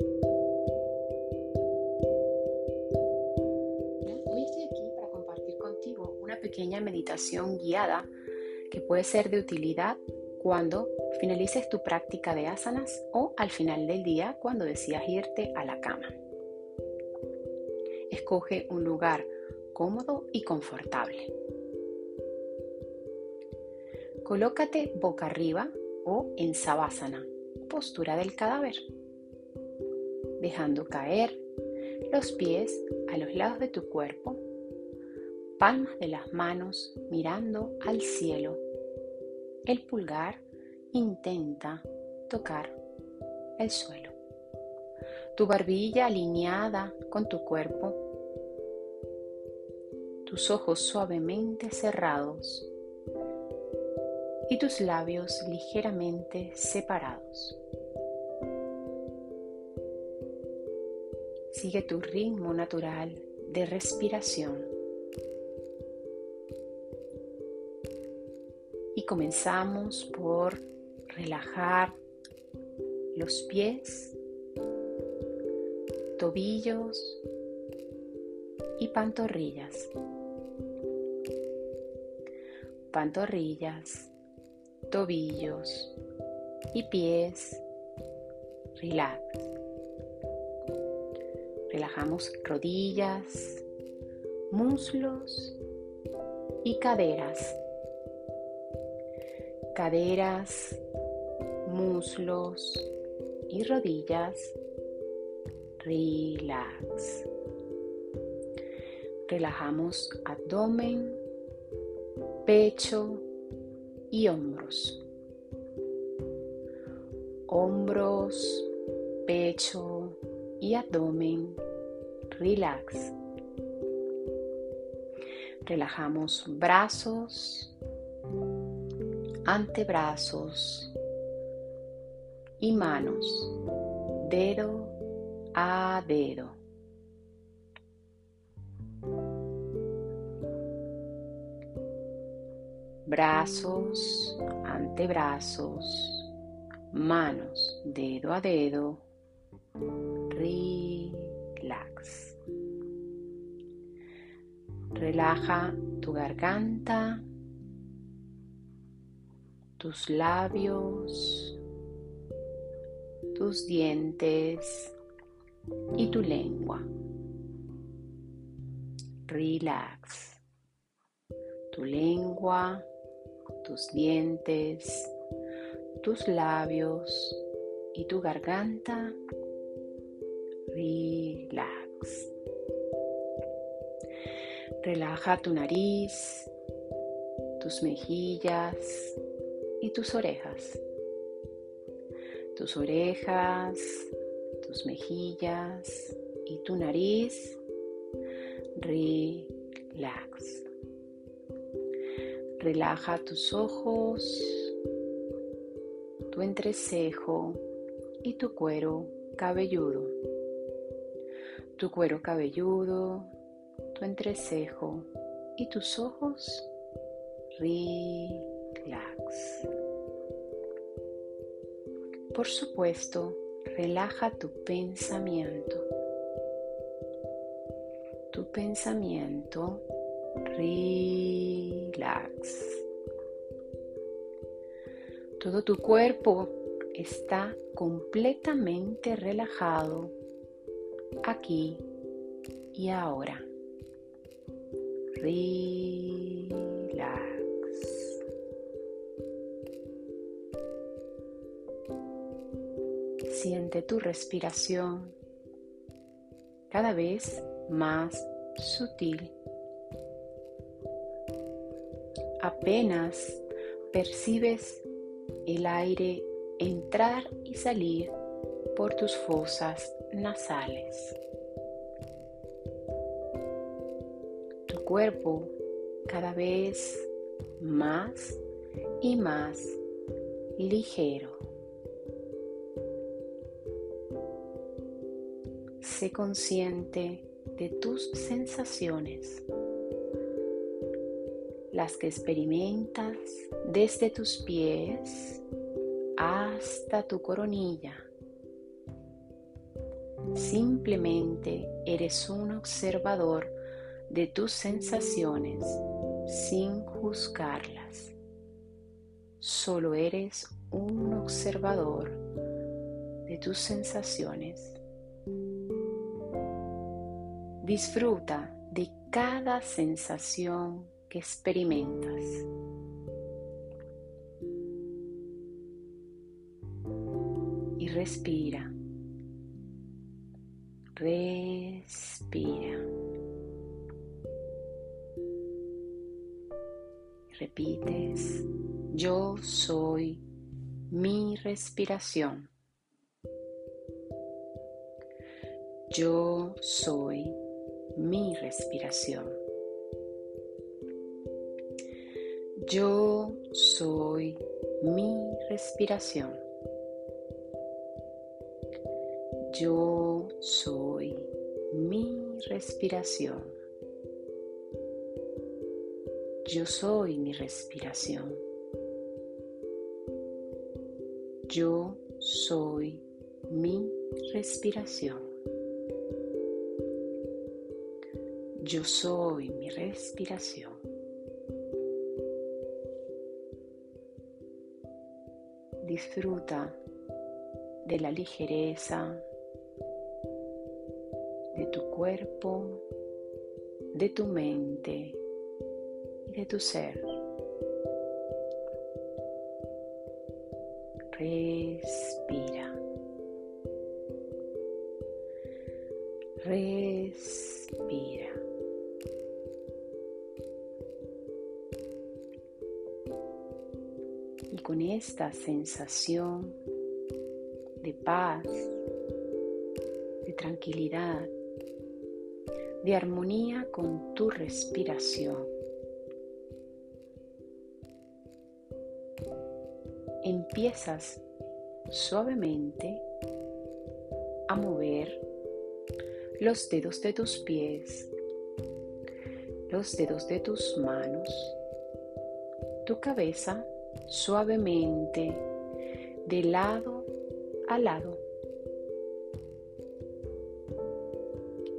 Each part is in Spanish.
Hoy estoy aquí para compartir contigo una pequeña meditación guiada que puede ser de utilidad cuando finalices tu práctica de asanas o al final del día cuando decidas irte a la cama. Escoge un lugar cómodo y confortable. Colócate boca arriba o en sabásana, postura del cadáver, dejando caer los pies a los lados de tu cuerpo, palmas de las manos mirando al cielo. El pulgar intenta tocar el suelo. Tu barbilla alineada con tu cuerpo tus ojos suavemente cerrados y tus labios ligeramente separados. Sigue tu ritmo natural de respiración. Y comenzamos por relajar los pies, tobillos y pantorrillas pantorrillas, tobillos y pies. Relax. Relajamos rodillas, muslos y caderas. Caderas, muslos y rodillas. Relax. Relajamos abdomen, pecho y hombros. Hombros, pecho y abdomen. Relax. Relajamos brazos, antebrazos y manos, dedo a dedo. brazos, antebrazos, manos, dedo a dedo, relax. Relaja tu garganta, tus labios, tus dientes y tu lengua. Relax. Tu lengua tus dientes, tus labios y tu garganta. Relax. Relaja tu nariz, tus mejillas y tus orejas. Tus orejas, tus mejillas y tu nariz. Relax. Relaja tus ojos, tu entrecejo y tu cuero cabelludo. Tu cuero cabelludo, tu entrecejo y tus ojos. Relax. Por supuesto, relaja tu pensamiento. Tu pensamiento relax. Todo tu cuerpo está completamente relajado aquí y ahora. Relax. Siente tu respiración cada vez más sutil apenas percibes el aire entrar y salir por tus fosas nasales. Tu cuerpo cada vez más y más ligero. Sé consciente de tus sensaciones las que experimentas desde tus pies hasta tu coronilla. Simplemente eres un observador de tus sensaciones sin juzgarlas. Solo eres un observador de tus sensaciones. Disfruta de cada sensación que experimentas. Y respira. Respira. Repites, yo soy mi respiración. Yo soy mi respiración. Yo soy mi respiración. Yo soy mi respiración. Yo soy mi respiración. Yo soy mi respiración. Yo soy mi respiración. Disfruta de la ligereza tu cuerpo, de tu mente y de tu ser. Respira. Respira. Y con esta sensación de paz, de tranquilidad, de armonía con tu respiración, empiezas suavemente a mover los dedos de tus pies, los dedos de tus manos, tu cabeza suavemente de lado a lado.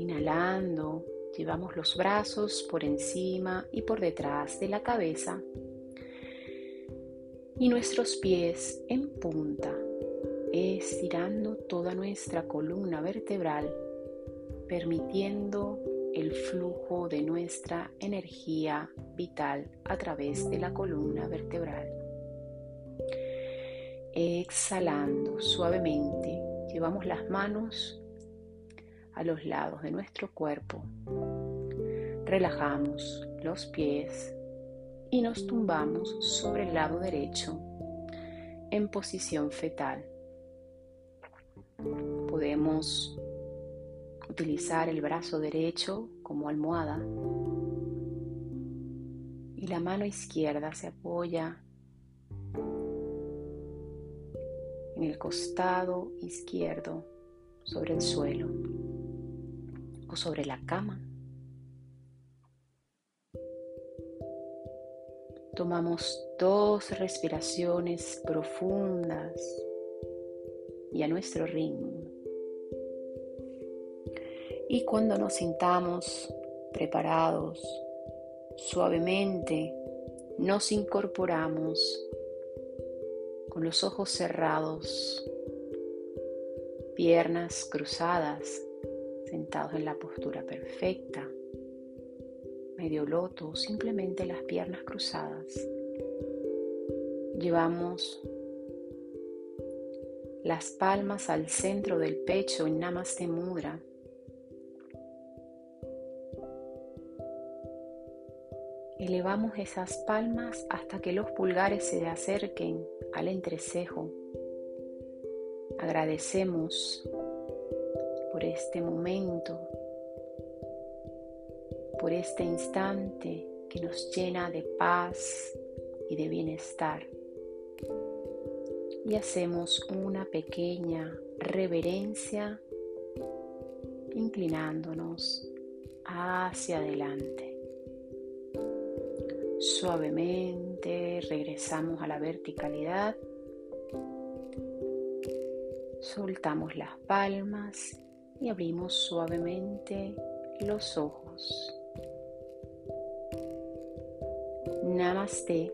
Inhalando, llevamos los brazos por encima y por detrás de la cabeza y nuestros pies en punta, estirando toda nuestra columna vertebral, permitiendo el flujo de nuestra energía vital a través de la columna vertebral. Exhalando suavemente, llevamos las manos a los lados de nuestro cuerpo. Relajamos los pies y nos tumbamos sobre el lado derecho en posición fetal. Podemos utilizar el brazo derecho como almohada y la mano izquierda se apoya en el costado izquierdo sobre el suelo sobre la cama. Tomamos dos respiraciones profundas y a nuestro ritmo. Y cuando nos sintamos preparados, suavemente nos incorporamos con los ojos cerrados, piernas cruzadas, sentados en la postura perfecta medio loto, simplemente las piernas cruzadas. Llevamos las palmas al centro del pecho en Namaste Mudra. Elevamos esas palmas hasta que los pulgares se acerquen al entrecejo. Agradecemos por este momento por este instante que nos llena de paz y de bienestar. Y hacemos una pequeña reverencia inclinándonos hacia adelante. Suavemente regresamos a la verticalidad. Soltamos las palmas y abrimos suavemente los ojos. Namaste.